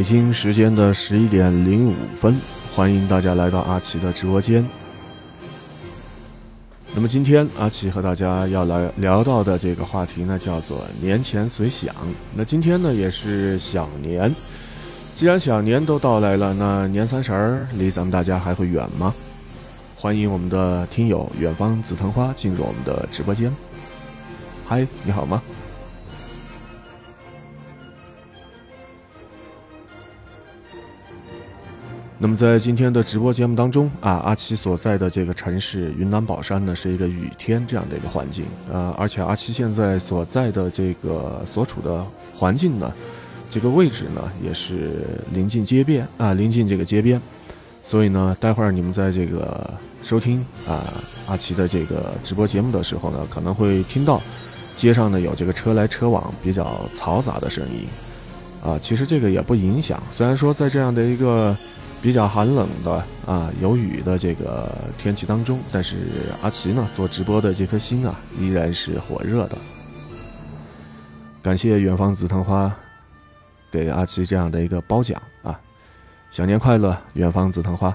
北京时间的十一点零五分，欢迎大家来到阿奇的直播间。那么今天阿奇和大家要来聊到的这个话题呢，叫做年前随想。那今天呢也是小年，既然小年都到来了，那年三十儿离咱们大家还会远吗？欢迎我们的听友远方紫藤花进入我们的直播间。嗨，你好吗？那么在今天的直播节目当中啊，阿奇所在的这个城市云南保山呢，是一个雨天这样的一个环境，呃，而且阿奇现在所在的这个所处的环境呢，这个位置呢，也是临近街边啊，临近这个街边，所以呢，待会儿你们在这个收听啊阿奇的这个直播节目的时候呢，可能会听到街上呢有这个车来车往比较嘈杂的声音，啊，其实这个也不影响，虽然说在这样的一个。比较寒冷的啊，有雨的这个天气当中，但是阿奇呢做直播的这颗心啊，依然是火热的。感谢远方紫藤花给阿奇这样的一个褒奖啊，小年快乐，远方紫藤花。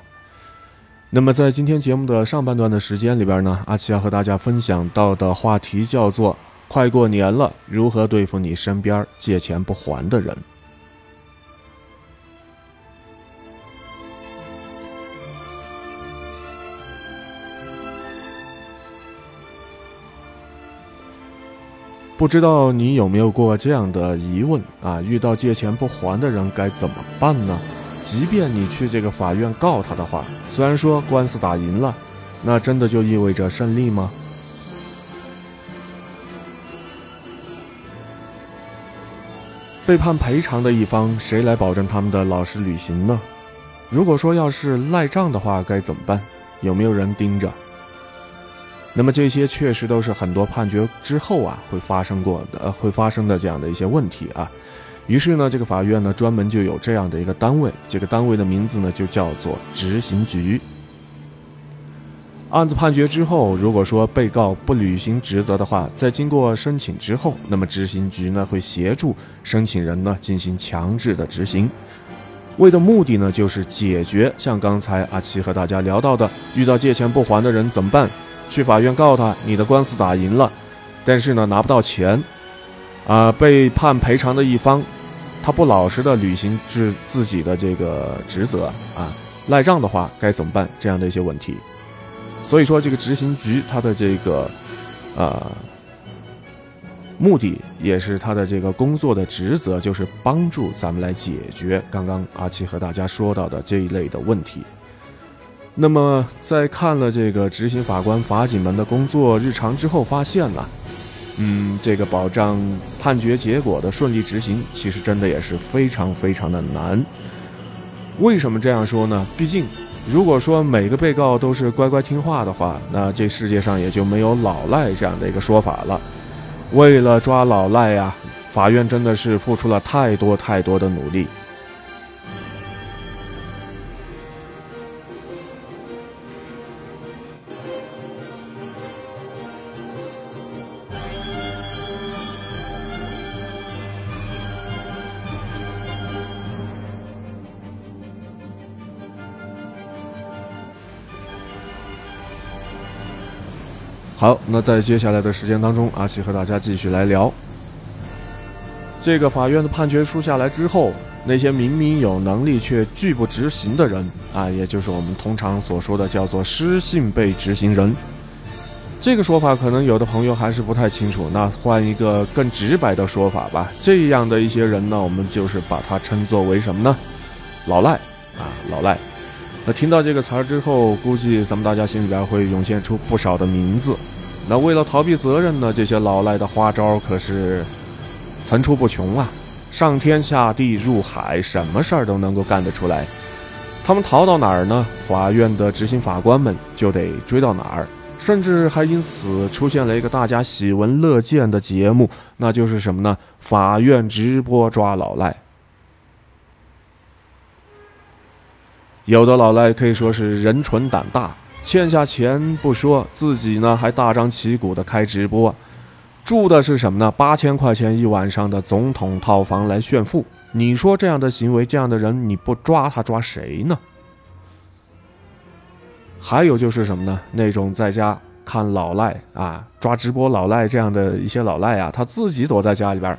那么在今天节目的上半段的时间里边呢，阿奇要和大家分享到的话题叫做“快过年了，如何对付你身边借钱不还的人”。不知道你有没有过这样的疑问啊？遇到借钱不还的人该怎么办呢？即便你去这个法院告他的话，虽然说官司打赢了，那真的就意味着胜利吗？被判赔偿的一方，谁来保证他们的老实履行呢？如果说要是赖账的话，该怎么办？有没有人盯着？那么这些确实都是很多判决之后啊会发生过的，呃会发生的这样的一些问题啊。于是呢，这个法院呢专门就有这样的一个单位，这个单位的名字呢就叫做执行局。案子判决之后，如果说被告不履行职责的话，在经过申请之后，那么执行局呢会协助申请人呢进行强制的执行，为的目的呢就是解决像刚才阿奇和大家聊到的，遇到借钱不还的人怎么办？去法院告他，你的官司打赢了，但是呢拿不到钱，啊，被判赔偿的一方，他不老实的履行自自己的这个职责啊，赖账的话该怎么办？这样的一些问题，所以说这个执行局他的这个，呃，目的也是他的这个工作的职责，就是帮助咱们来解决刚刚阿奇和大家说到的这一类的问题。那么，在看了这个执行法官、法警们的工作日常之后，发现呢，嗯，这个保障判决结果的顺利执行，其实真的也是非常非常的难。为什么这样说呢？毕竟，如果说每个被告都是乖乖听话的话，那这世界上也就没有老赖这样的一个说法了。为了抓老赖呀，法院真的是付出了太多太多的努力。好，那在接下来的时间当中，阿奇和大家继续来聊。这个法院的判决书下来之后，那些明明有能力却拒不执行的人啊，也就是我们通常所说的叫做失信被执行人。这个说法可能有的朋友还是不太清楚，那换一个更直白的说法吧。这样的一些人呢，我们就是把它称作为什么呢？老赖啊，老赖。那听到这个词儿之后，估计咱们大家心里边会涌现出不少的名字。那为了逃避责任呢，这些老赖的花招可是层出不穷啊！上天下地入海，什么事儿都能够干得出来。他们逃到哪儿呢？法院的执行法官们就得追到哪儿，甚至还因此出现了一个大家喜闻乐见的节目，那就是什么呢？法院直播抓老赖。有的老赖可以说是人蠢胆大。欠下钱不说，自己呢还大张旗鼓的开直播，住的是什么呢？八千块钱一晚上的总统套房来炫富，你说这样的行为，这样的人，你不抓他抓谁呢？还有就是什么呢？那种在家看老赖啊，抓直播老赖这样的一些老赖啊，他自己躲在家里边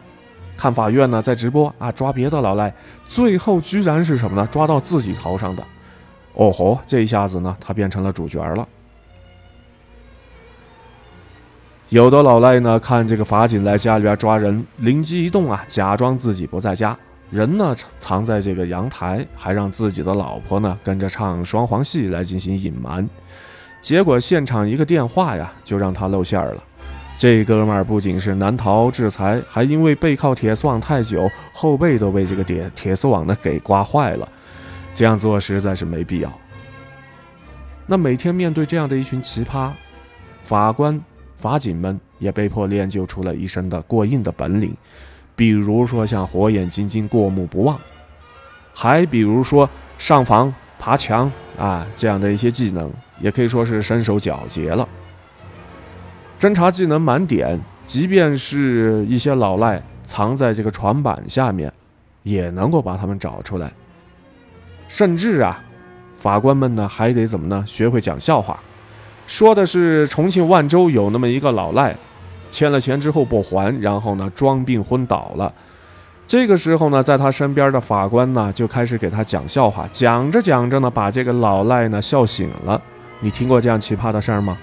看法院呢，在直播啊，抓别的老赖，最后居然是什么呢？抓到自己头上的。哦吼，这一下子呢，他变成了主角了。有的老赖呢，看这个法警来家里边抓人，灵机一动啊，假装自己不在家，人呢藏在这个阳台，还让自己的老婆呢跟着唱双簧戏来进行隐瞒。结果现场一个电话呀，就让他露馅了。这哥们儿不仅是难逃制裁，还因为背靠铁丝网太久，后背都被这个铁铁丝网呢给刮坏了。这样做实在是没必要。那每天面对这样的一群奇葩，法官。法警们也被迫练就出了一身的过硬的本领，比如说像火眼金睛、过目不忘，还比如说上房、爬墙啊这样的一些技能，也可以说是身手矫捷了。侦查技能满点，即便是一些老赖藏在这个床板下面，也能够把他们找出来。甚至啊，法官们呢还得怎么呢？学会讲笑话。说的是重庆万州有那么一个老赖，欠了钱之后不还，然后呢装病昏倒了。这个时候呢，在他身边的法官呢就开始给他讲笑话，讲着讲着呢，把这个老赖呢笑醒了。你听过这样奇葩的事儿吗？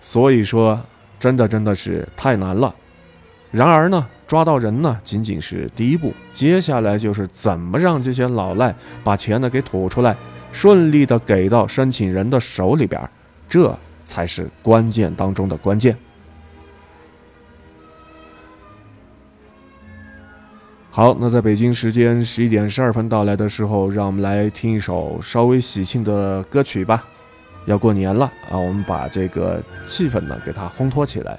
所以说，真的真的是太难了。然而呢，抓到人呢仅仅是第一步，接下来就是怎么让这些老赖把钱呢给吐出来。顺利的给到申请人的手里边，这才是关键当中的关键。好，那在北京时间十一点十二分到来的时候，让我们来听一首稍微喜庆的歌曲吧。要过年了啊，我们把这个气氛呢给它烘托起来。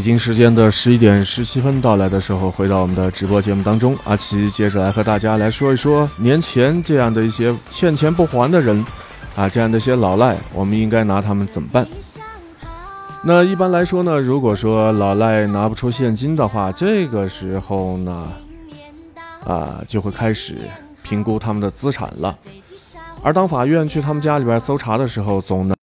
北京时间的十一点十七分到来的时候，回到我们的直播节目当中，阿奇接着来和大家来说一说年前这样的一些欠钱不还的人，啊，这样的一些老赖，我们应该拿他们怎么办？那一般来说呢，如果说老赖拿不出现金的话，这个时候呢，啊，就会开始评估他们的资产了。而当法院去他们家里边搜查的时候，总能。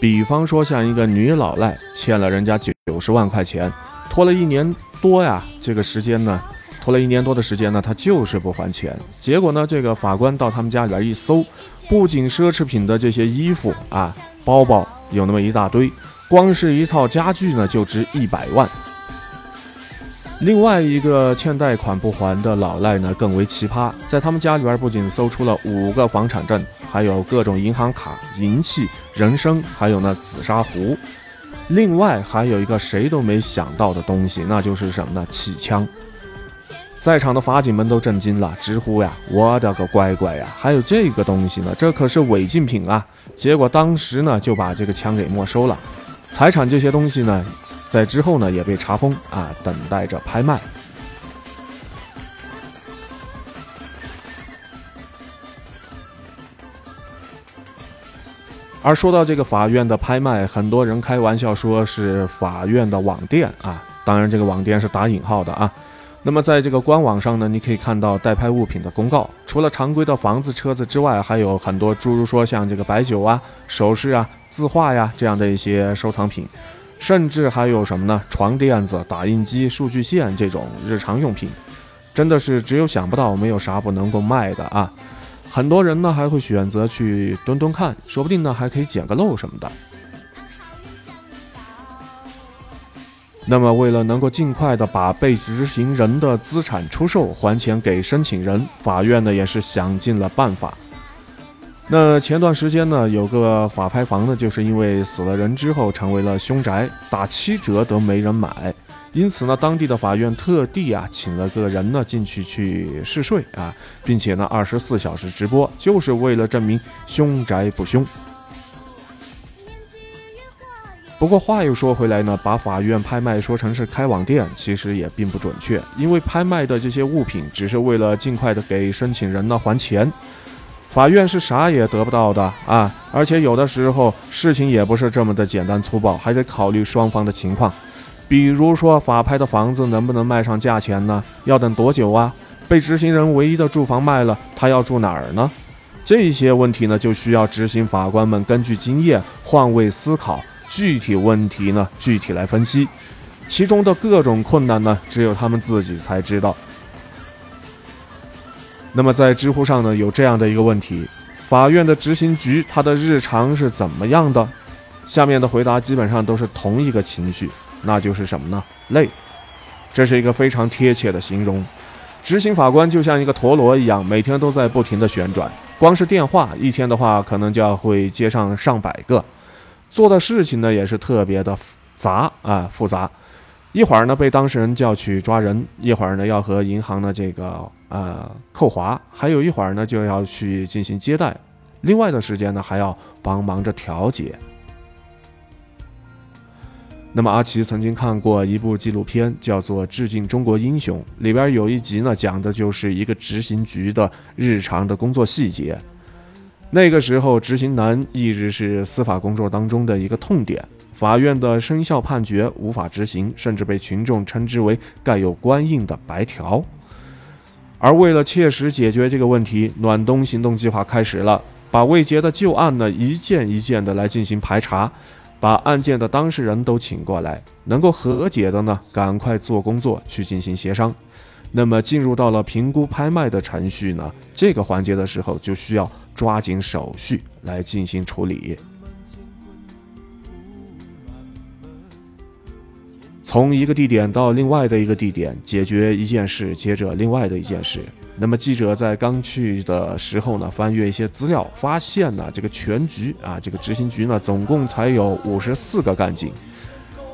比方说，像一个女老赖欠了人家九十万块钱，拖了一年多呀，这个时间呢，拖了一年多的时间呢，她就是不还钱。结果呢，这个法官到他们家里边一搜，不仅奢侈品的这些衣服啊、包包有那么一大堆，光是一套家具呢就值一百万。另外一个欠贷款不还的老赖呢，更为奇葩，在他们家里边不仅搜出了五个房产证，还有各种银行卡、银器、人参，还有那紫砂壶。另外还有一个谁都没想到的东西，那就是什么呢？气枪。在场的法警们都震惊了，直呼呀：“我的个乖乖呀！还有这个东西呢？这可是违禁品啊！”结果当时呢就把这个枪给没收了，财产这些东西呢。在之后呢，也被查封啊，等待着拍卖。而说到这个法院的拍卖，很多人开玩笑说是法院的网店啊，当然这个网店是打引号的啊。那么在这个官网上呢，你可以看到代拍物品的公告，除了常规的房子、车子之外，还有很多诸如说像这个白酒啊、首饰啊、字画呀这样的一些收藏品。甚至还有什么呢？床垫子、打印机、数据线这种日常用品，真的是只有想不到，没有啥不能够卖的啊！很多人呢还会选择去蹲蹲看，说不定呢还可以捡个漏什么的。那么，为了能够尽快的把被执行人的资产出售还钱给申请人，法院呢也是想尽了办法。那前段时间呢，有个法拍房呢，就是因为死了人之后成为了凶宅，打七折都没人买，因此呢，当地的法院特地啊，请了个人呢进去去试睡啊，并且呢，二十四小时直播，就是为了证明凶宅不凶。不过话又说回来呢，把法院拍卖说成是开网店，其实也并不准确，因为拍卖的这些物品只是为了尽快的给申请人呢还钱。法院是啥也得不到的啊！而且有的时候事情也不是这么的简单粗暴，还得考虑双方的情况。比如说法拍的房子能不能卖上价钱呢？要等多久啊？被执行人唯一的住房卖了，他要住哪儿呢？这些问题呢，就需要执行法官们根据经验换位思考，具体问题呢具体来分析，其中的各种困难呢，只有他们自己才知道。那么在知乎上呢，有这样的一个问题：法院的执行局他的日常是怎么样的？下面的回答基本上都是同一个情绪，那就是什么呢？累。这是一个非常贴切的形容。执行法官就像一个陀螺一样，每天都在不停的旋转。光是电话，一天的话可能就要会接上上百个。做的事情呢，也是特别的杂啊，复杂。一会儿呢被当事人叫去抓人，一会儿呢要和银行的这个呃扣划，还有一会儿呢就要去进行接待，另外的时间呢还要帮忙着调解。那么阿奇曾经看过一部纪录片，叫做《致敬中国英雄》，里边有一集呢讲的就是一个执行局的日常的工作细节。那个时候执行难一直是司法工作当中的一个痛点。法院的生效判决无法执行，甚至被群众称之为盖有官印的白条。而为了切实解决这个问题，暖冬行动计划开始了，把未结的旧案呢一件一件的来进行排查，把案件的当事人都请过来，能够和解的呢，赶快做工作去进行协商。那么进入到了评估拍卖的程序呢，这个环节的时候就需要抓紧手续来进行处理。从一个地点到另外的一个地点，解决一件事，接着另外的一件事。那么记者在刚去的时候呢，翻阅一些资料，发现呢，这个全局啊，这个执行局呢，总共才有五十四个干警。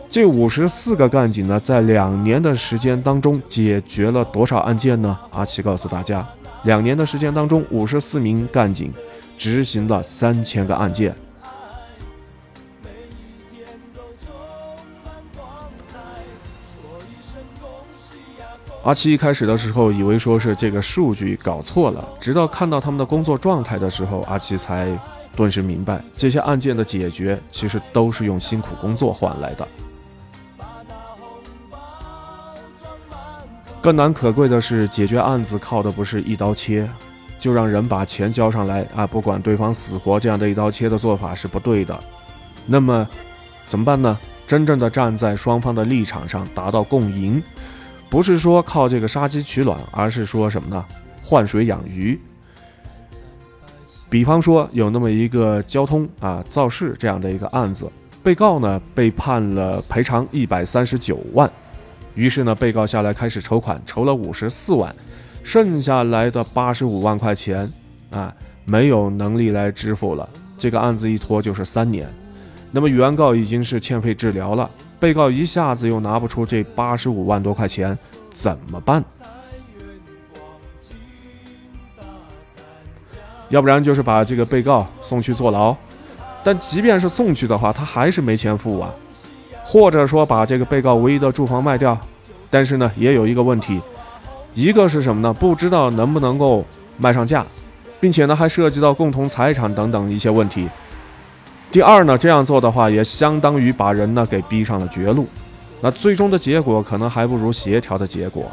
这五十四个干警呢，在两年的时间当中，解决了多少案件呢？阿奇告诉大家，两年的时间当中，五十四名干警执行了三千个案件。阿七一开始的时候以为说是这个数据搞错了，直到看到他们的工作状态的时候，阿七才顿时明白，这些案件的解决其实都是用辛苦工作换来的。更难可贵的是，解决案子靠的不是一刀切，就让人把钱交上来啊，不管对方死活，这样的一刀切的做法是不对的。那么怎么办呢？真正的站在双方的立场上达到共赢。不是说靠这个杀鸡取卵，而是说什么呢？换水养鱼。比方说有那么一个交通啊肇事这样的一个案子，被告呢被判了赔偿一百三十九万，于是呢被告下来开始筹款，筹了五十四万，剩下来的八十五万块钱啊没有能力来支付了，这个案子一拖就是三年。那么原告已经是欠费治疗了。被告一下子又拿不出这八十五万多块钱，怎么办？要不然就是把这个被告送去坐牢，但即便是送去的话，他还是没钱付啊。或者说把这个被告唯一的住房卖掉，但是呢，也有一个问题，一个是什么呢？不知道能不能够卖上价，并且呢，还涉及到共同财产等等一些问题。第二呢，这样做的话，也相当于把人呢给逼上了绝路，那最终的结果可能还不如协调的结果。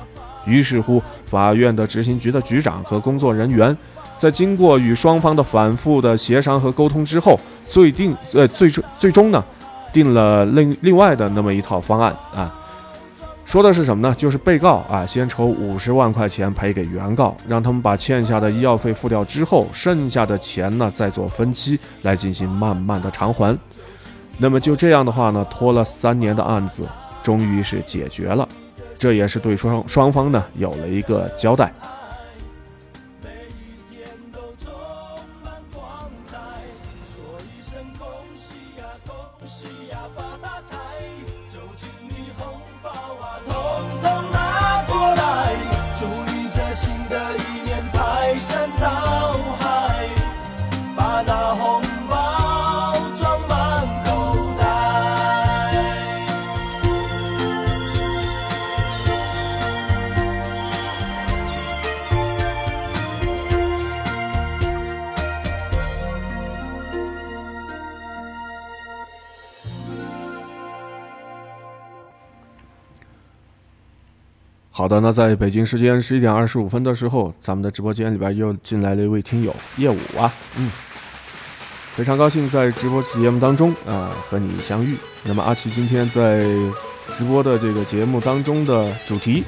于是乎，法院的执行局的局长和工作人员，在经过与双方的反复的协商和沟通之后，最定呃最终最终呢，定了另另外的那么一套方案啊。说的是什么呢？就是被告啊，先筹五十万块钱赔给原告，让他们把欠下的医药费付掉之后，剩下的钱呢，再做分期来进行慢慢的偿还。那么就这样的话呢，拖了三年的案子，终于是解决了，这也是对双双方呢有了一个交代。在北京时间十一点二十五分的时候，咱们的直播间里边又进来了一位听友叶武啊，嗯，非常高兴在直播节目当中啊和你相遇。那么阿奇今天在直播的这个节目当中的主题，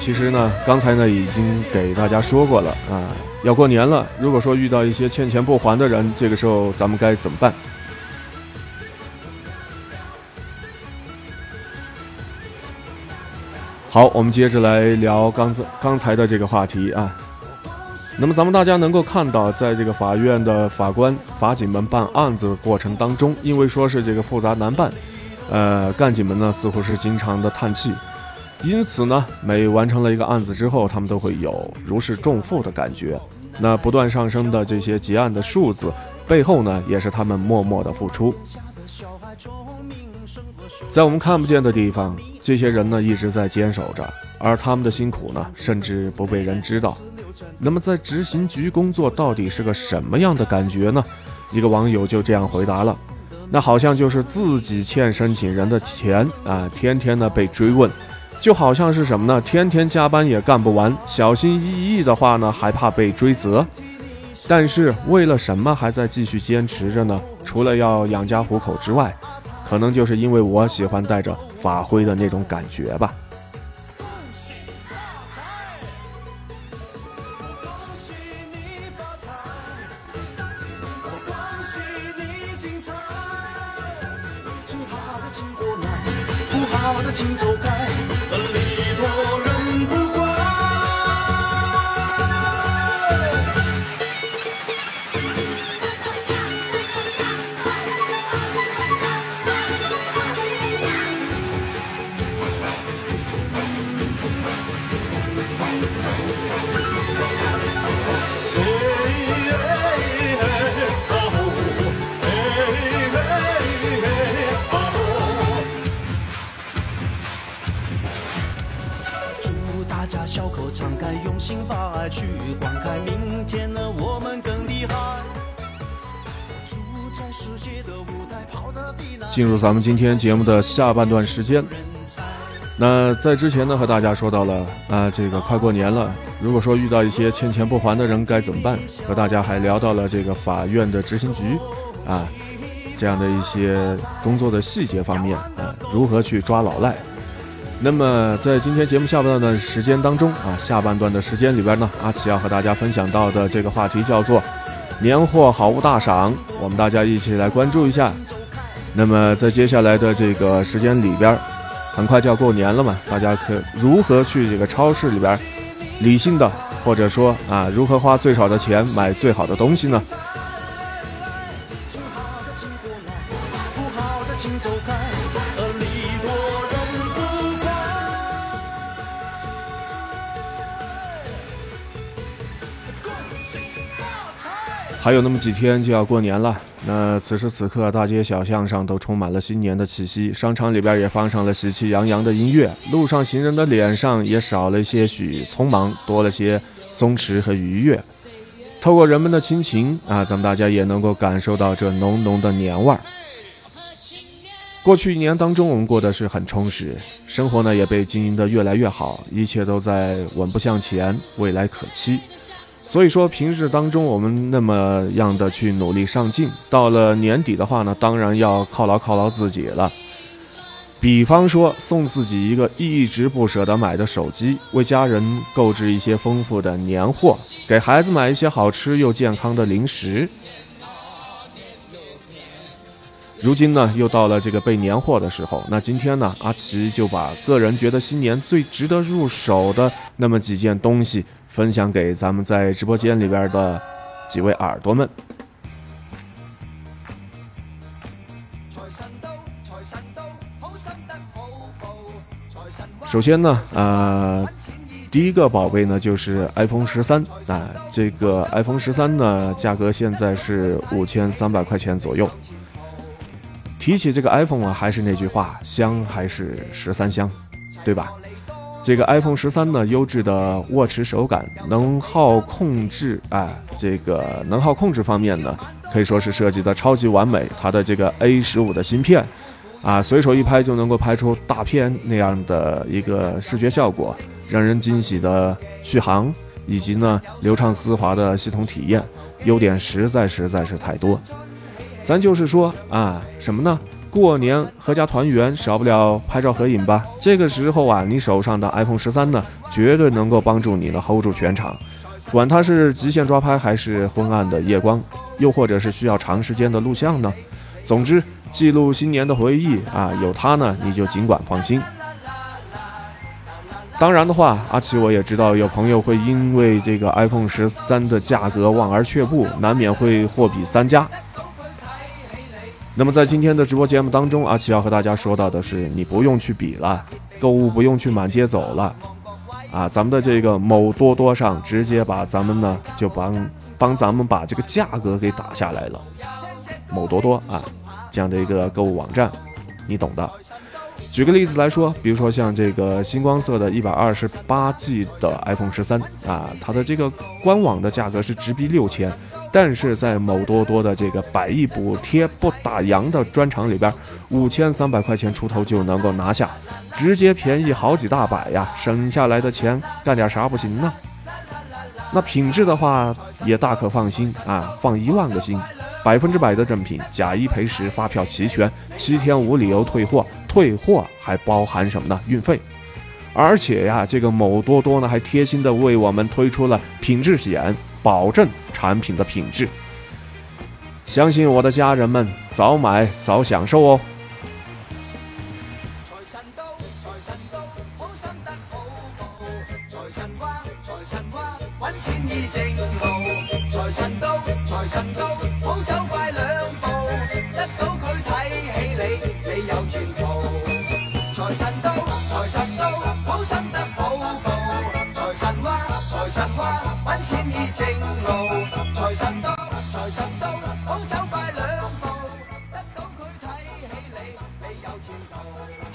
其实呢刚才呢已经给大家说过了啊，要过年了，如果说遇到一些欠钱不还的人，这个时候咱们该怎么办？好，我们接着来聊刚才刚才的这个话题啊。那么咱们大家能够看到，在这个法院的法官、法警们办案子的过程当中，因为说是这个复杂难办，呃，干警们呢似乎是经常的叹气。因此呢，每完成了一个案子之后，他们都会有如释重负的感觉。那不断上升的这些结案的数字背后呢，也是他们默默的付出。在我们看不见的地方。这些人呢一直在坚守着，而他们的辛苦呢，甚至不被人知道。那么在执行局工作到底是个什么样的感觉呢？一个网友就这样回答了：“那好像就是自己欠申请人的钱啊，天天呢被追问，就好像是什么呢？天天加班也干不完，小心翼翼的话呢，还怕被追责。但是为了什么还在继续坚持着呢？除了要养家糊口之外，可能就是因为我喜欢带着。”发挥的那种感觉吧。咱们今天节目的下半段时间。那在之前呢，和大家说到了啊，这个快过年了，如果说遇到一些欠钱不还的人该怎么办？和大家还聊到了这个法院的执行局啊，这样的一些工作的细节方面啊，如何去抓老赖？那么在今天节目下半段的时间当中啊，下半段的时间里边呢，阿奇要和大家分享到的这个话题叫做年货好物大赏，我们大家一起来关注一下。那么在接下来的这个时间里边。很快就要过年了嘛，大家可如何去这个超市里边理性的，或者说啊，如何花最少的钱买最好的东西呢？还有那么几天就要过年了。那此时此刻，大街小巷上都充满了新年的气息，商场里边也放上了喜气洋洋的音乐，路上行人的脸上也少了些许匆忙，多了些松弛和愉悦。透过人们的亲情啊，咱们大家也能够感受到这浓浓的年味儿。过去一年当中，我们过得是很充实，生活呢也被经营得越来越好，一切都在稳步向前，未来可期。所以说，平日当中我们那么样的去努力上进，到了年底的话呢，当然要犒劳犒劳自己了。比方说，送自己一个一直不舍得买的手机，为家人购置一些丰富的年货，给孩子买一些好吃又健康的零食。如今呢，又到了这个备年货的时候。那今天呢，阿奇就把个人觉得新年最值得入手的那么几件东西。分享给咱们在直播间里边的几位耳朵们。首先呢，呃，第一个宝贝呢就是 iPhone 十三啊，这个 iPhone 十三呢价格现在是五千三百块钱左右。提起这个 iPhone 啊，还是那句话，香还是十三香，对吧？这个 iPhone 十三呢，优质的握持手感，能耗控制，哎，这个能耗控制方面呢，可以说是设计的超级完美。它的这个 A 十五的芯片，啊，随手一拍就能够拍出大片那样的一个视觉效果，让人惊喜的续航，以及呢流畅丝滑的系统体验，优点实在实在是太多。咱就是说啊，什么呢？过年合家团圆，少不了拍照合影吧。这个时候啊，你手上的 iPhone 十三呢，绝对能够帮助你呢 hold 住全场。管它是极限抓拍，还是昏暗的夜光，又或者是需要长时间的录像呢。总之，记录新年的回忆啊，有它呢，你就尽管放。心。当然的话，阿奇我也知道有朋友会因为这个 iPhone 十三的价格望而却步，难免会货比三家。那么在今天的直播节目当中，阿奇要和大家说到的是，你不用去比了，购物不用去满街走了，啊，咱们的这个某多多上直接把咱们呢就帮帮咱们把这个价格给打下来了，某多多啊这样的一个购物网站，你懂的。举个例子来说，比如说像这个星光色的一百二十八 G 的 iPhone 十三啊，它的这个官网的价格是直逼六千。但是在某多多的这个百亿补贴不打烊的专场里边，五千三百块钱出头就能够拿下，直接便宜好几大百呀！省下来的钱干点啥不行呢？那品质的话也大可放心啊，放一万个心，百分之百的正品，假一赔十，发票齐全，七天无理由退货，退货还包含什么呢？运费。而且呀，这个某多多呢还贴心的为我们推出了品质险，保证。产品的品质，相信我的家人们，早买早享受哦。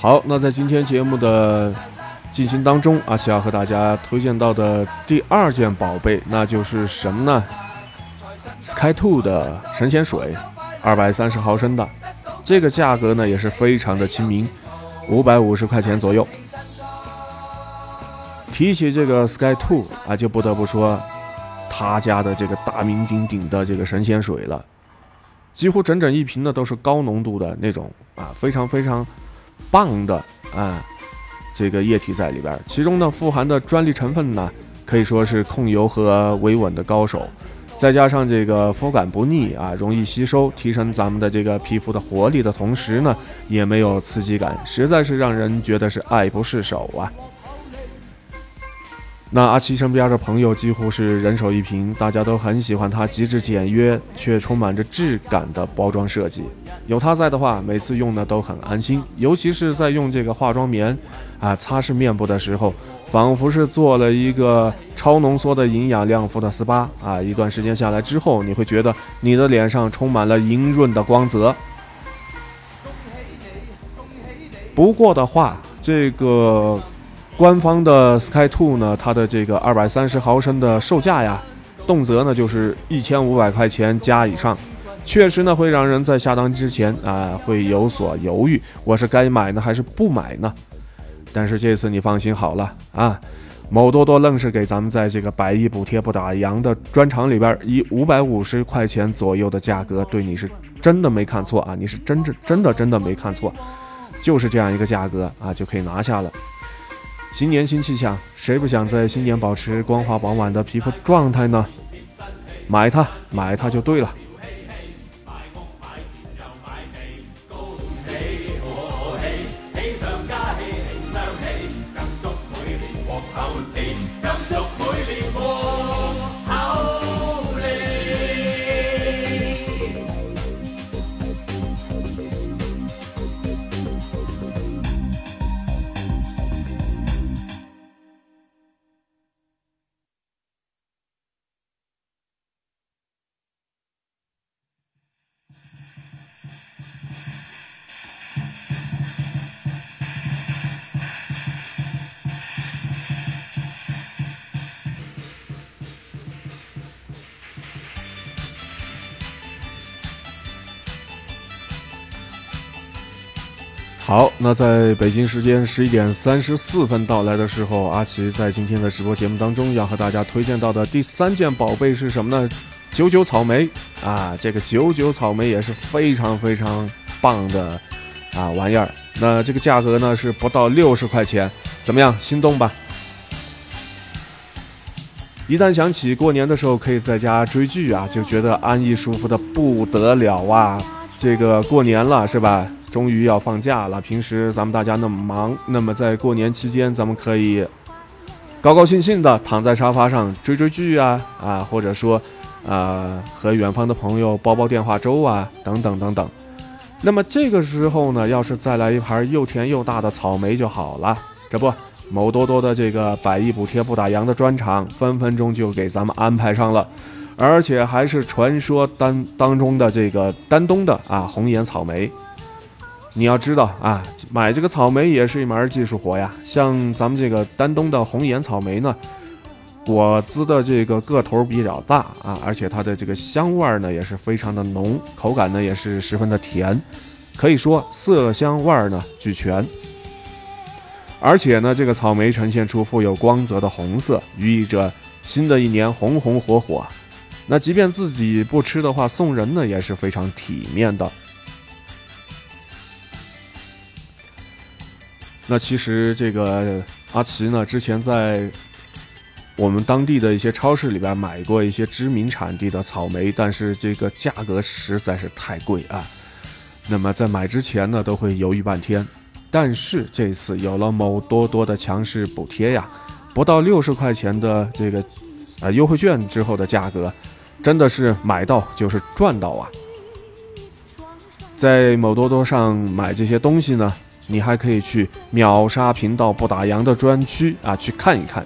好，那在今天节目的进行当中，阿奇要和大家推荐到的第二件宝贝，那就是什么呢？Sky Two 的神仙水，二百三十毫升的，这个价格呢也是非常的亲民，五百五十块钱左右。提起这个 Sky Two 啊，就不得不说他家的这个大名鼎鼎的这个神仙水了，几乎整整一瓶呢都是高浓度的那种啊，非常非常棒的啊。这个液体在里边，其中呢富含的专利成分呢，可以说是控油和维稳的高手，再加上这个肤感不腻啊，容易吸收，提升咱们的这个皮肤的活力的同时呢，也没有刺激感，实在是让人觉得是爱不释手啊。那阿奇身边的朋友几乎是人手一瓶，大家都很喜欢它极致简约却充满着质感的包装设计。有它在的话，每次用呢都很安心，尤其是在用这个化妆棉啊擦拭面部的时候，仿佛是做了一个超浓缩的营养亮肤的 SPA 啊。一段时间下来之后，你会觉得你的脸上充满了莹润的光泽。不过的话，这个。官方的 Sky Two 呢，它的这个二百三十毫升的售价呀，动辄呢就是一千五百块钱加以上，确实呢会让人在下单之前啊会有所犹豫，我是该买呢还是不买呢？但是这次你放心好了啊，某多多愣是给咱们在这个百亿补贴不打烊的专场里边，以五百五十块钱左右的价格，对你是真的没看错啊，你是真真真的真的没看错，就是这样一个价格啊就可以拿下了。新年新气象，谁不想在新年保持光滑饱满的皮肤状态呢？买它，买它就对了。好，那在北京时间十一点三十四分到来的时候，阿奇在今天的直播节目当中要和大家推荐到的第三件宝贝是什么呢？九九草莓啊，这个九九草莓也是非常非常棒的啊玩意儿。那这个价格呢是不到六十块钱，怎么样？心动吧？一旦想起过年的时候可以在家追剧啊，就觉得安逸舒服的不得了啊！这个过年了是吧？终于要放假了，平时咱们大家那么忙，那么在过年期间，咱们可以高高兴兴的躺在沙发上追追剧啊啊，或者说，呃，和远方的朋友煲煲电话粥啊，等等等等。那么这个时候呢，要是再来一盘又甜又大的草莓就好了。这不，某多多的这个百亿补贴不打烊的专场，分分钟就给咱们安排上了，而且还是传说当当中的这个丹东的啊红颜草莓。你要知道啊，买这个草莓也是一门技术活呀。像咱们这个丹东的红颜草莓呢，果子的这个个头比较大啊，而且它的这个香味儿呢也是非常的浓，口感呢也是十分的甜，可以说色香味儿呢俱全。而且呢，这个草莓呈现出富有光泽的红色，寓意着新的一年红红火火。那即便自己不吃的话，送人呢也是非常体面的。那其实这个阿奇呢，之前在我们当地的一些超市里边买过一些知名产地的草莓，但是这个价格实在是太贵啊。那么在买之前呢，都会犹豫半天。但是这次有了某多多的强势补贴呀，不到六十块钱的这个呃优惠券之后的价格，真的是买到就是赚到啊。在某多多上买这些东西呢。你还可以去秒杀频道不打烊的专区啊，去看一看。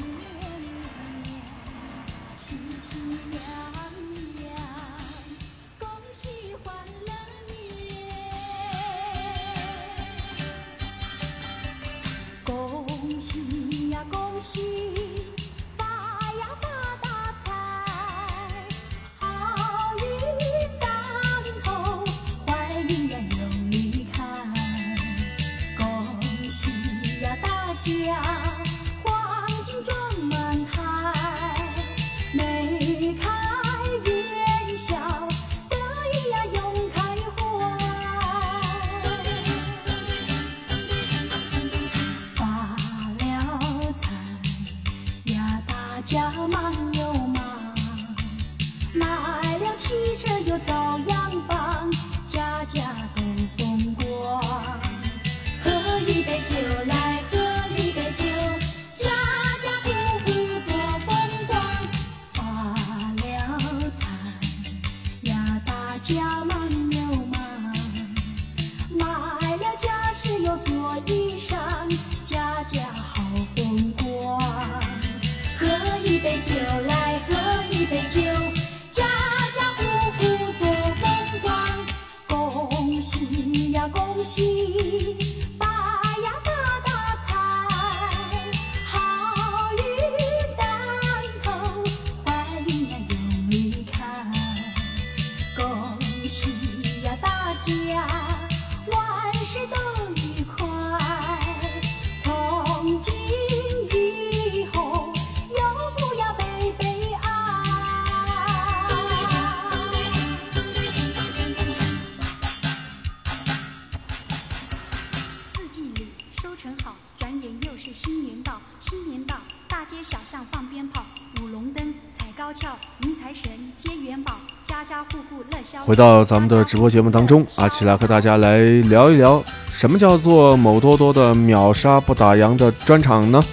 回到咱们的直播节目当中，阿奇来和大家来聊一聊，什么叫做某多多的秒杀不打烊的专场呢？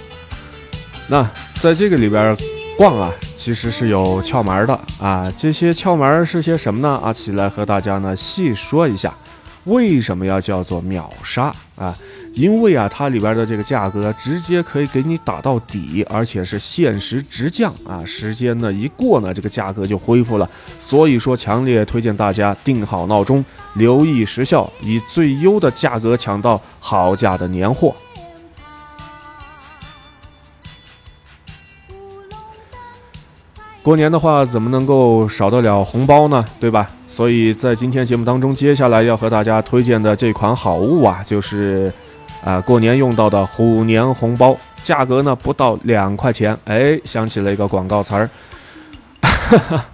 那在这个里边逛啊，其实是有窍门的啊。这些窍门是些什么呢？阿奇来和大家呢细说一下，为什么要叫做秒杀啊？因为啊，它里边的这个价格直接可以给你打到底，而且是限时直降啊。时间呢一过呢，这个价格就恢复了。所以说，强烈推荐大家定好闹钟，留意时效，以最优的价格抢到好价的年货。过年的话，怎么能够少得了红包呢？对吧？所以在今天节目当中，接下来要和大家推荐的这款好物啊，就是啊过年用到的虎年红包，价格呢不到两块钱。哎，想起了一个广告词儿，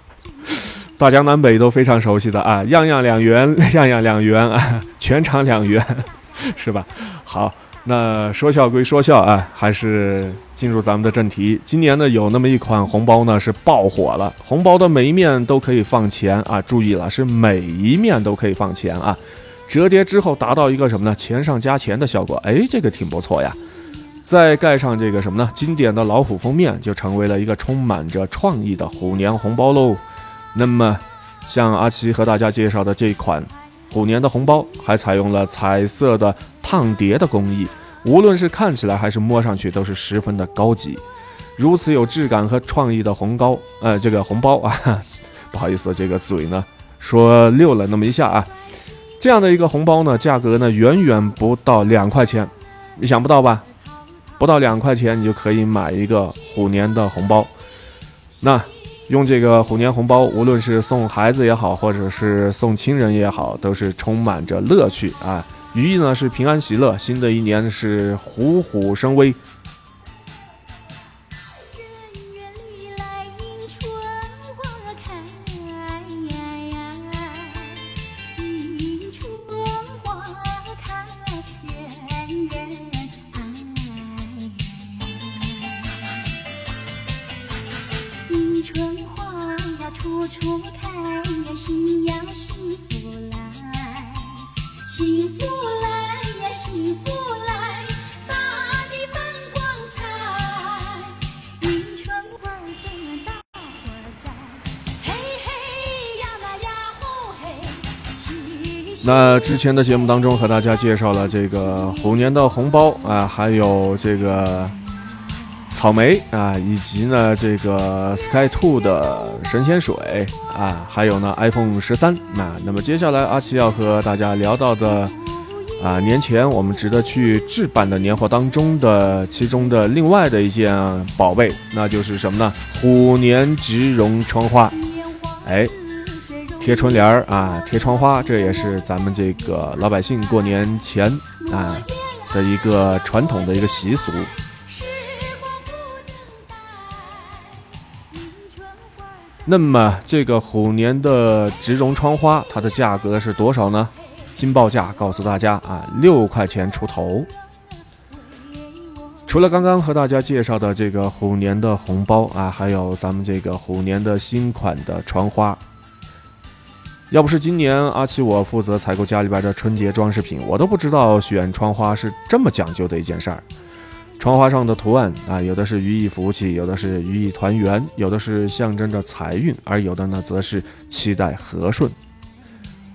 大江南北都非常熟悉的啊，样样两元，样样两元啊，全场两元，是吧？好。那说笑归说笑啊，还是进入咱们的正题。今年呢，有那么一款红包呢是爆火了，红包的每一面都可以放钱啊！注意了，是每一面都可以放钱啊！折叠之后达到一个什么呢？钱上加钱的效果，哎，这个挺不错呀。再盖上这个什么呢？经典的老虎封面，就成为了一个充满着创意的虎年红包喽。那么，像阿奇和大家介绍的这款。虎年的红包还采用了彩色的烫叠的工艺，无论是看起来还是摸上去都是十分的高级。如此有质感和创意的红包，呃，这个红包啊，不好意思，这个嘴呢说溜了那么一下啊。这样的一个红包呢，价格呢远远不到两块钱，你想不到吧？不到两块钱，你就可以买一个虎年的红包。那。用这个虎年红包，无论是送孩子也好，或者是送亲人也好，都是充满着乐趣啊！寓意呢是平安喜乐，新的一年是虎虎生威。那之前的节目当中和大家介绍了这个虎年的红包啊，还有这个草莓啊，以及呢这个 Sky Two 的神仙水啊，还有呢 iPhone 十三。那那么接下来阿奇要和大家聊到的啊，年前我们值得去置办的年货当中的其中的另外的一件宝贝，那就是什么呢？虎年植绒窗花，哎。贴春联儿啊，贴窗花，这也是咱们这个老百姓过年前啊的一个传统的一个习俗。那么这个虎年的植绒窗花，它的价格是多少呢？金报价告诉大家啊，六块钱出头。除了刚刚和大家介绍的这个虎年的红包啊，还有咱们这个虎年的新款的窗花。要不是今年阿奇我负责采购家里边的春节装饰品，我都不知道选窗花是这么讲究的一件事儿。窗花上的图案啊，有的是寓意福气，有的是寓意团圆，有的是象征着财运，而有的呢则是期待和顺。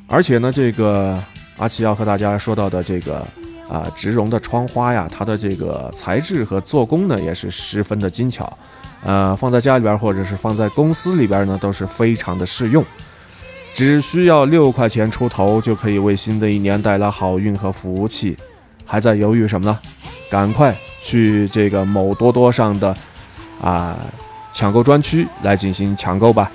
而且呢，这个阿奇要和大家说到的这个啊植绒的窗花呀，它的这个材质和做工呢也是十分的精巧，呃，放在家里边或者是放在公司里边呢都是非常的适用。只需要六块钱出头，就可以为新的一年带来好运和福气。还在犹豫什么呢？赶快去这个某多多上的啊抢购专区来进行抢购吧。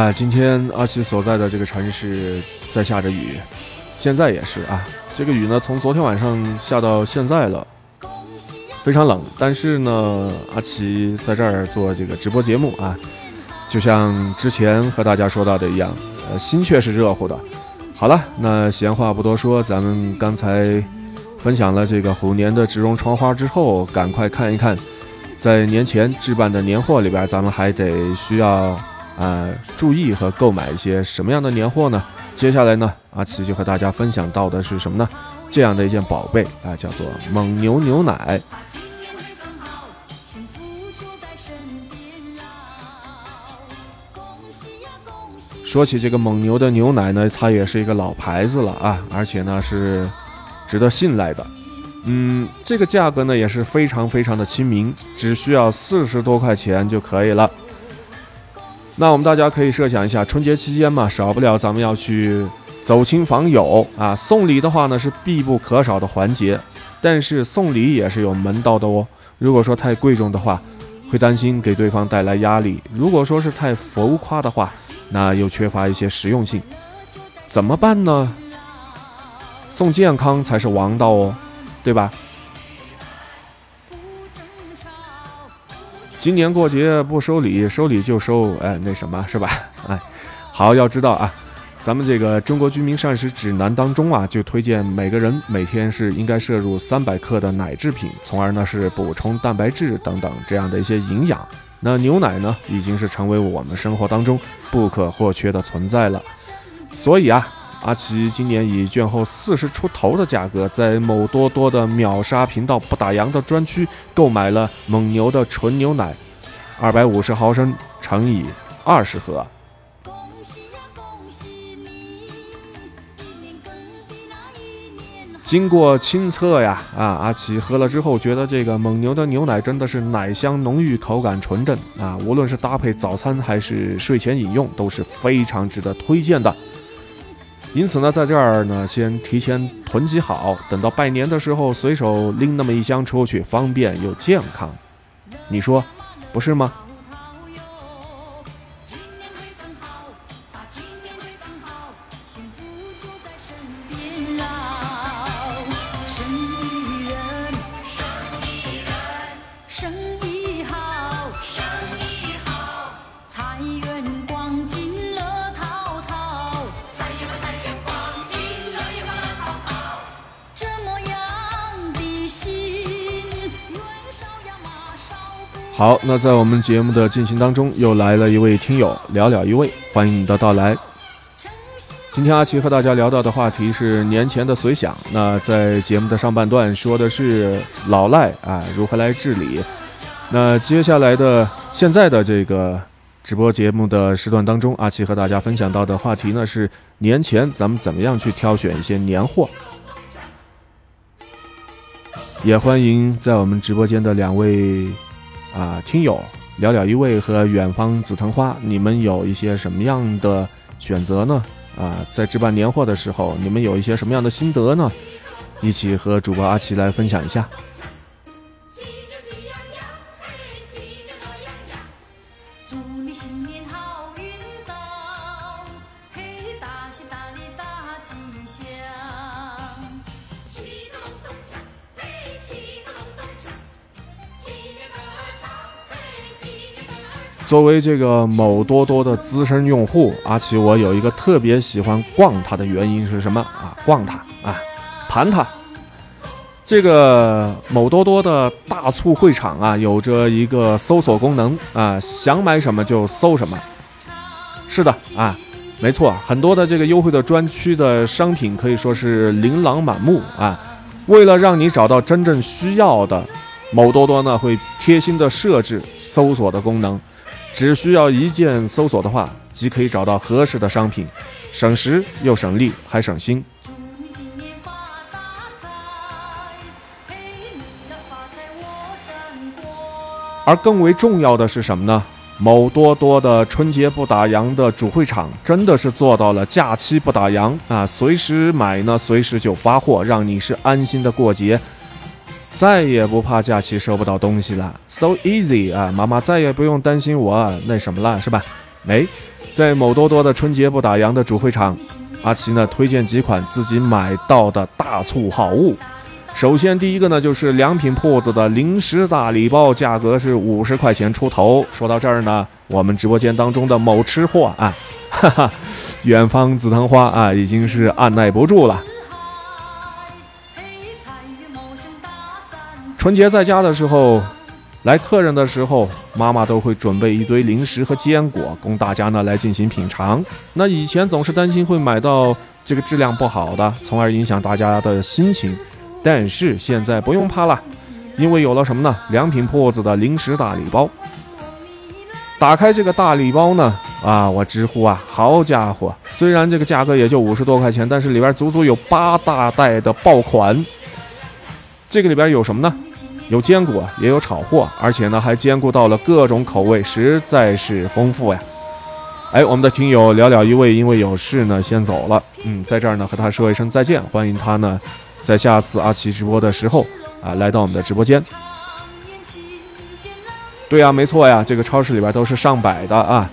啊，今天阿奇所在的这个城市在下着雨，现在也是啊。这个雨呢，从昨天晚上下到现在了，非常冷。但是呢，阿奇在这儿做这个直播节目啊，就像之前和大家说到的一样，呃，心却是热乎的。好了，那闲话不多说，咱们刚才分享了这个虎年的植绒窗花之后，赶快看一看，在年前置办的年货里边，咱们还得需要啊注意和购买一些什么样的年货呢？接下来呢，阿奇就和大家分享到的是什么呢？这样的一件宝贝啊，叫做蒙牛牛奶。说起这个蒙牛的牛奶呢，它也是一个老牌子了啊，而且呢是值得信赖的。嗯，这个价格呢也是非常非常的亲民，只需要四十多块钱就可以了。那我们大家可以设想一下，春节期间嘛，少不了咱们要去走亲访友啊，送礼的话呢是必不可少的环节。但是送礼也是有门道的哦。如果说太贵重的话，会担心给对方带来压力；如果说是太浮夸的话，那又缺乏一些实用性，怎么办呢？送健康才是王道哦，对吧？今年过节不收礼，收礼就收哎那什么是吧？哎，好，要知道啊，咱们这个中国居民膳食指南当中啊，就推荐每个人每天是应该摄入三百克的奶制品，从而呢是补充蛋白质等等这样的一些营养。那牛奶呢，已经是成为我们生活当中不可或缺的存在了。所以啊，阿奇今年以券后四十出头的价格，在某多多的秒杀频道不打烊的专区购买了蒙牛的纯牛奶，二百五十毫升乘以二十盒。经过亲测呀，啊，阿奇喝了之后觉得这个蒙牛的牛奶真的是奶香浓郁，口感纯正啊！无论是搭配早餐还是睡前饮用，都是非常值得推荐的。因此呢，在这儿呢，先提前囤积好，等到拜年的时候随手拎那么一箱出去，方便又健康。你说，不是吗？好，那在我们节目的进行当中，又来了一位听友，寥寥一位，欢迎你的到来。今天阿奇和大家聊到的话题是年前的随想。那在节目的上半段说的是老赖啊如何来治理。那接下来的现在的这个直播节目的时段当中，阿奇和大家分享到的话题呢是年前咱们怎么样去挑选一些年货。也欢迎在我们直播间的两位。啊，听友聊聊一位和远方紫藤花，你们有一些什么样的选择呢？啊，在置办年货的时候，你们有一些什么样的心得呢？一起和主播阿奇来分享一下。作为这个某多多的资深用户，阿奇我有一个特别喜欢逛它的原因是什么啊？逛它啊，盘它。这个某多多的大促会场啊，有着一个搜索功能啊，想买什么就搜什么。是的啊，没错，很多的这个优惠的专区的商品可以说是琳琅满目啊。为了让你找到真正需要的，某多多呢会贴心的设置搜索的功能。只需要一键搜索的话，即可以找到合适的商品，省时又省力还省心。而更为重要的是什么呢？某多多的春节不打烊的主会场真的是做到了假期不打烊啊，随时买呢，随时就发货，让你是安心的过节。再也不怕假期收不到东西了，so easy 啊！妈妈再也不用担心我那什么了，是吧？哎，在某多多的春节不打烊的主会场，阿奇呢推荐几款自己买到的大促好物。首先第一个呢就是良品铺子的零食大礼包，价格是五十块钱出头。说到这儿呢，我们直播间当中的某吃货啊，哈哈，远方紫藤花啊，已经是按耐不住了。春节在家的时候，来客人的时候，妈妈都会准备一堆零食和坚果，供大家呢来进行品尝。那以前总是担心会买到这个质量不好的，从而影响大家的心情。但是现在不用怕了，因为有了什么呢？良品铺子的零食大礼包。打开这个大礼包呢，啊，我直呼啊，好家伙！虽然这个价格也就五十多块钱，但是里边足足有八大袋的爆款。这个里边有什么呢？有坚果，也有炒货，而且呢还兼顾到了各种口味，实在是丰富呀！哎，我们的听友寥寥一位，因为有事呢先走了。嗯，在这儿呢和他说一声再见，欢迎他呢在下次阿奇直播的时候啊来到我们的直播间。对呀，没错呀，这个超市里边都是上百的啊，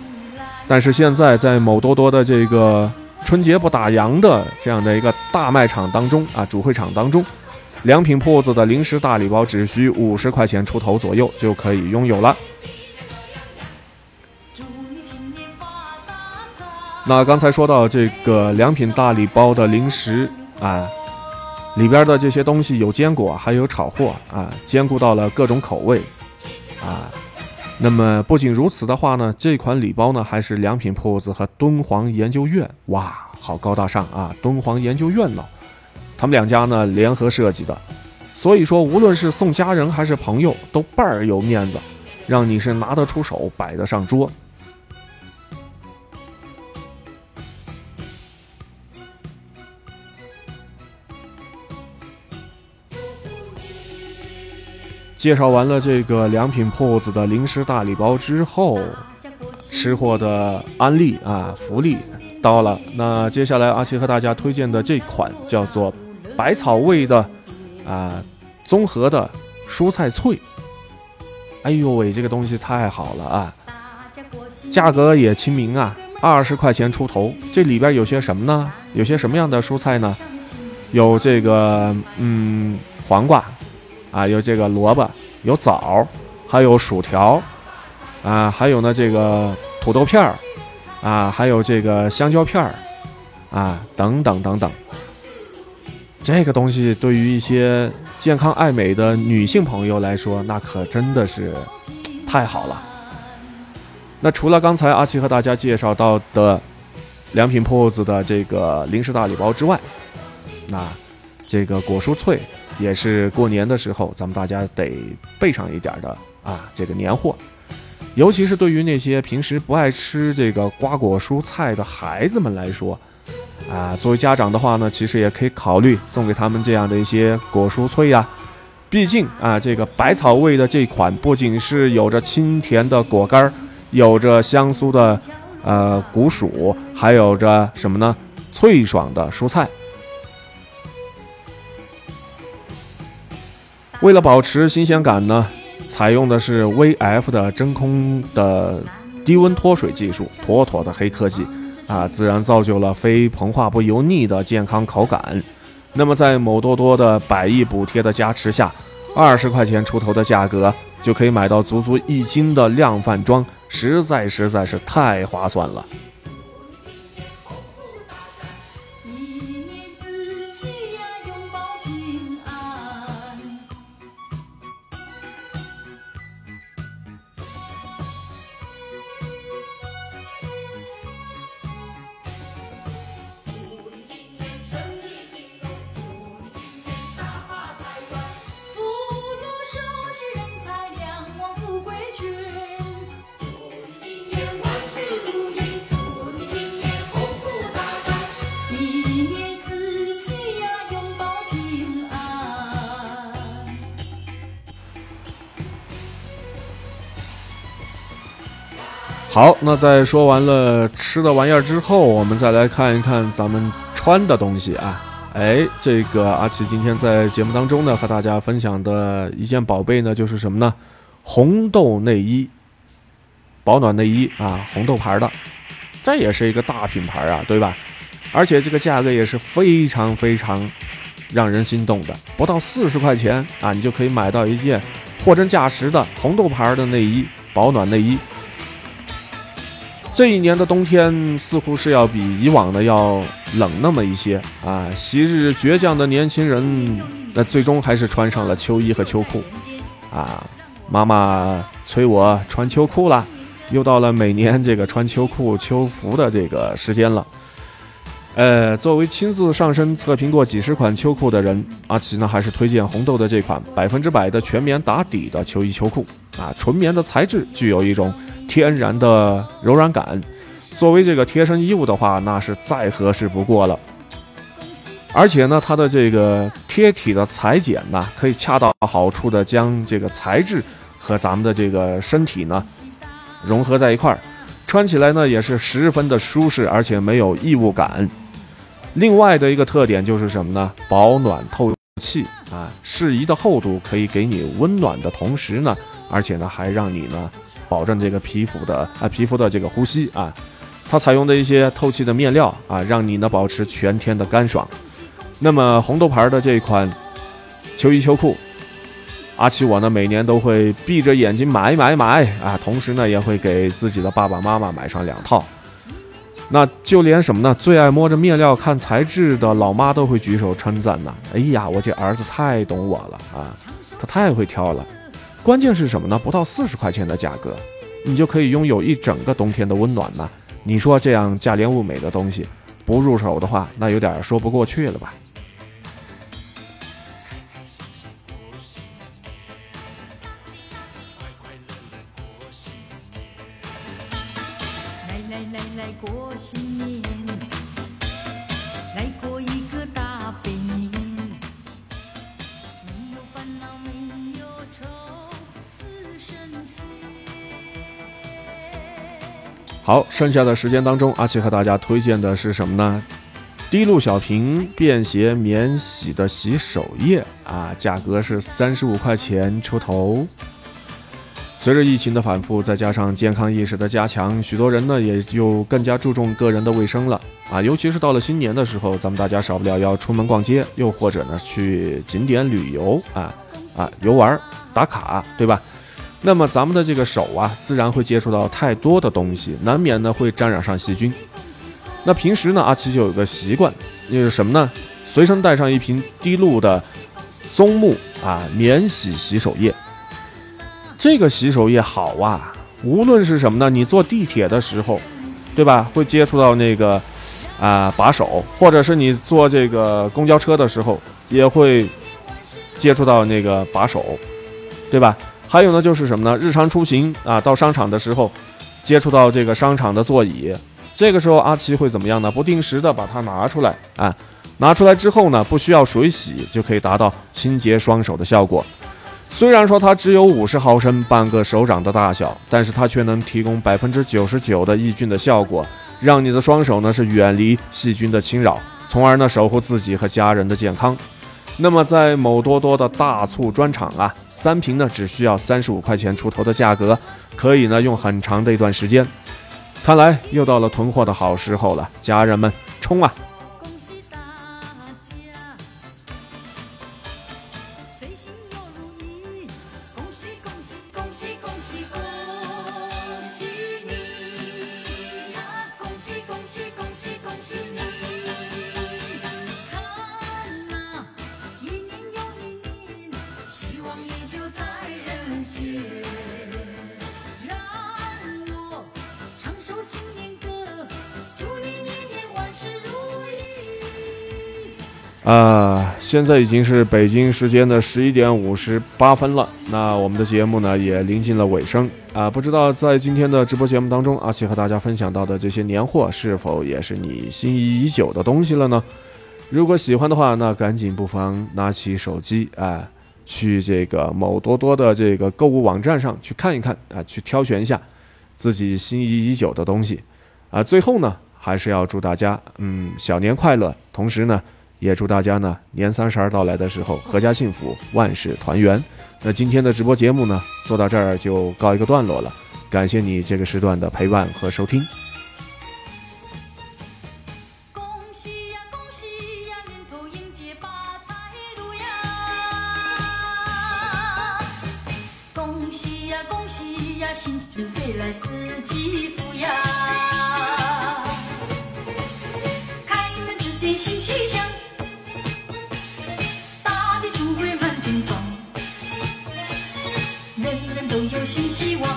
但是现在在某多多的这个春节不打烊的这样的一个大卖场当中啊，主会场当中。良品铺子的零食大礼包只需五十块钱出头左右就可以拥有了。那刚才说到这个良品大礼包的零食啊，里边的这些东西有坚果，还有炒货啊，兼顾到了各种口味啊。那么不仅如此的话呢，这款礼包呢还是良品铺子和敦煌研究院，哇，好高大上啊！敦煌研究院呢。他们两家呢联合设计的，所以说无论是送家人还是朋友都倍儿有面子，让你是拿得出手，摆得上桌。介绍完了这个良品铺子的零食大礼包之后，吃货的安利啊福利到了。那接下来阿奇和大家推荐的这款叫做。百草味的，啊，综合的蔬菜脆，哎呦喂，这个东西太好了啊！价格也亲民啊，二十块钱出头。这里边有些什么呢？有些什么样的蔬菜呢？有这个，嗯，黄瓜，啊，有这个萝卜，有枣，还有薯条，啊，还有呢这个土豆片儿，啊，还有这个香蕉片儿，啊，等等等等。这个东西对于一些健康爱美的女性朋友来说，那可真的是太好了。那除了刚才阿奇和大家介绍到的良品铺子的这个零食大礼包之外，那这个果蔬脆也是过年的时候咱们大家得备上一点的啊，这个年货。尤其是对于那些平时不爱吃这个瓜果蔬菜的孩子们来说。啊，作为家长的话呢，其实也可以考虑送给他们这样的一些果蔬脆呀。毕竟啊，这个百草味的这款不仅是有着清甜的果干，有着香酥的呃谷薯，还有着什么呢？脆爽的蔬菜。为了保持新鲜感呢，采用的是 VF 的真空的低温脱水技术，妥妥的黑科技。啊，自然造就了非膨化不油腻的健康口感。那么，在某多多的百亿补贴的加持下，二十块钱出头的价格就可以买到足足一斤的量饭装，实在实在是太划算了。好，那在说完了吃的玩意儿之后，我们再来看一看咱们穿的东西啊。哎，这个阿奇今天在节目当中呢，和大家分享的一件宝贝呢，就是什么呢？红豆内衣。保暖内衣啊，红豆牌的，这也是一个大品牌啊，对吧？而且这个价格也是非常非常让人心动的，不到四十块钱啊，你就可以买到一件货真价实的红豆牌的内衣，保暖内衣。这一年的冬天似乎是要比以往的要冷那么一些啊！昔日倔强的年轻人，那最终还是穿上了秋衣和秋裤啊！妈妈催我穿秋裤了，又到了每年这个穿秋裤、秋服的这个时间了。呃，作为亲自上身测评过几十款秋裤的人，阿奇呢还是推荐红豆的这款百分之百的全棉打底的秋衣秋裤啊！纯棉的材质具有一种。天然的柔软感，作为这个贴身衣物的话，那是再合适不过了。而且呢，它的这个贴体的裁剪呢，可以恰到好处的将这个材质和咱们的这个身体呢融合在一块儿，穿起来呢也是十分的舒适，而且没有异物感。另外的一个特点就是什么呢？保暖透气啊，适宜的厚度可以给你温暖的同时呢，而且呢还让你呢。保证这个皮肤的啊皮肤的这个呼吸啊，它采用的一些透气的面料啊，让你呢保持全天的干爽。那么红豆牌的这一款秋衣秋裤，阿奇我呢每年都会闭着眼睛买买买啊，同时呢也会给自己的爸爸妈妈买上两套。那就连什么呢？最爱摸着面料看材质的老妈都会举手称赞呢。哎呀，我这儿子太懂我了啊，他太会挑了。关键是什么呢？不到四十块钱的价格，你就可以拥有一整个冬天的温暖呢。你说这样价廉物美的东西，不入手的话，那有点说不过去了吧？好，剩下的时间当中，阿奇和大家推荐的是什么呢？滴露小瓶便携免洗的洗手液啊，价格是三十五块钱出头。随着疫情的反复，再加上健康意识的加强，许多人呢也就更加注重个人的卫生了啊。尤其是到了新年的时候，咱们大家少不了要出门逛街，又或者呢去景点旅游啊啊游玩打卡，对吧？那么咱们的这个手啊，自然会接触到太多的东西，难免呢会沾染上细菌。那平时呢，阿奇就有个习惯，就是什么呢？随身带上一瓶滴露的松木啊免洗洗手液。这个洗手液好啊，无论是什么呢？你坐地铁的时候，对吧？会接触到那个啊把手，或者是你坐这个公交车的时候，也会接触到那个把手，对吧？还有呢，就是什么呢？日常出行啊，到商场的时候，接触到这个商场的座椅，这个时候阿奇会怎么样呢？不定时的把它拿出来啊，拿出来之后呢，不需要水洗就可以达到清洁双手的效果。虽然说它只有五十毫升，半个手掌的大小，但是它却能提供百分之九十九的抑菌的效果，让你的双手呢是远离细菌的侵扰，从而呢守护自己和家人的健康。那么在某多多的大促专场啊。三瓶呢，只需要三十五块钱出头的价格，可以呢用很长的一段时间。看来又到了囤货的好时候了，家人们冲啊！啊，现在已经是北京时间的十一点五十八分了。那我们的节目呢也临近了尾声啊，不知道在今天的直播节目当中，阿奇和大家分享到的这些年货是否也是你心仪已久的东西了呢？如果喜欢的话，那赶紧不妨拿起手机啊，去这个某多多的这个购物网站上去看一看啊，去挑选一下自己心仪已久的东西啊。最后呢，还是要祝大家嗯小年快乐，同时呢。也祝大家呢年三十儿到来的时候阖家幸福，万事团圆。那今天的直播节目呢，做到这儿就告一个段落了。感谢你这个时段的陪伴和收听。新希望。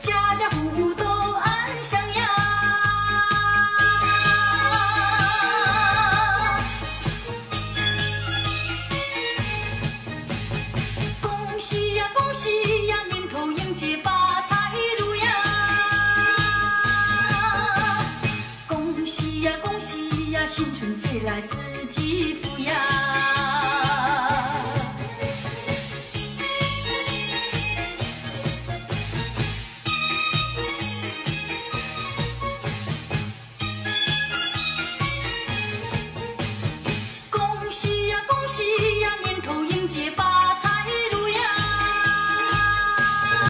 家家户户都安享呀！恭喜呀恭喜呀，年头迎接发财路呀！恭喜呀恭喜呀，新春飞来四季福呀！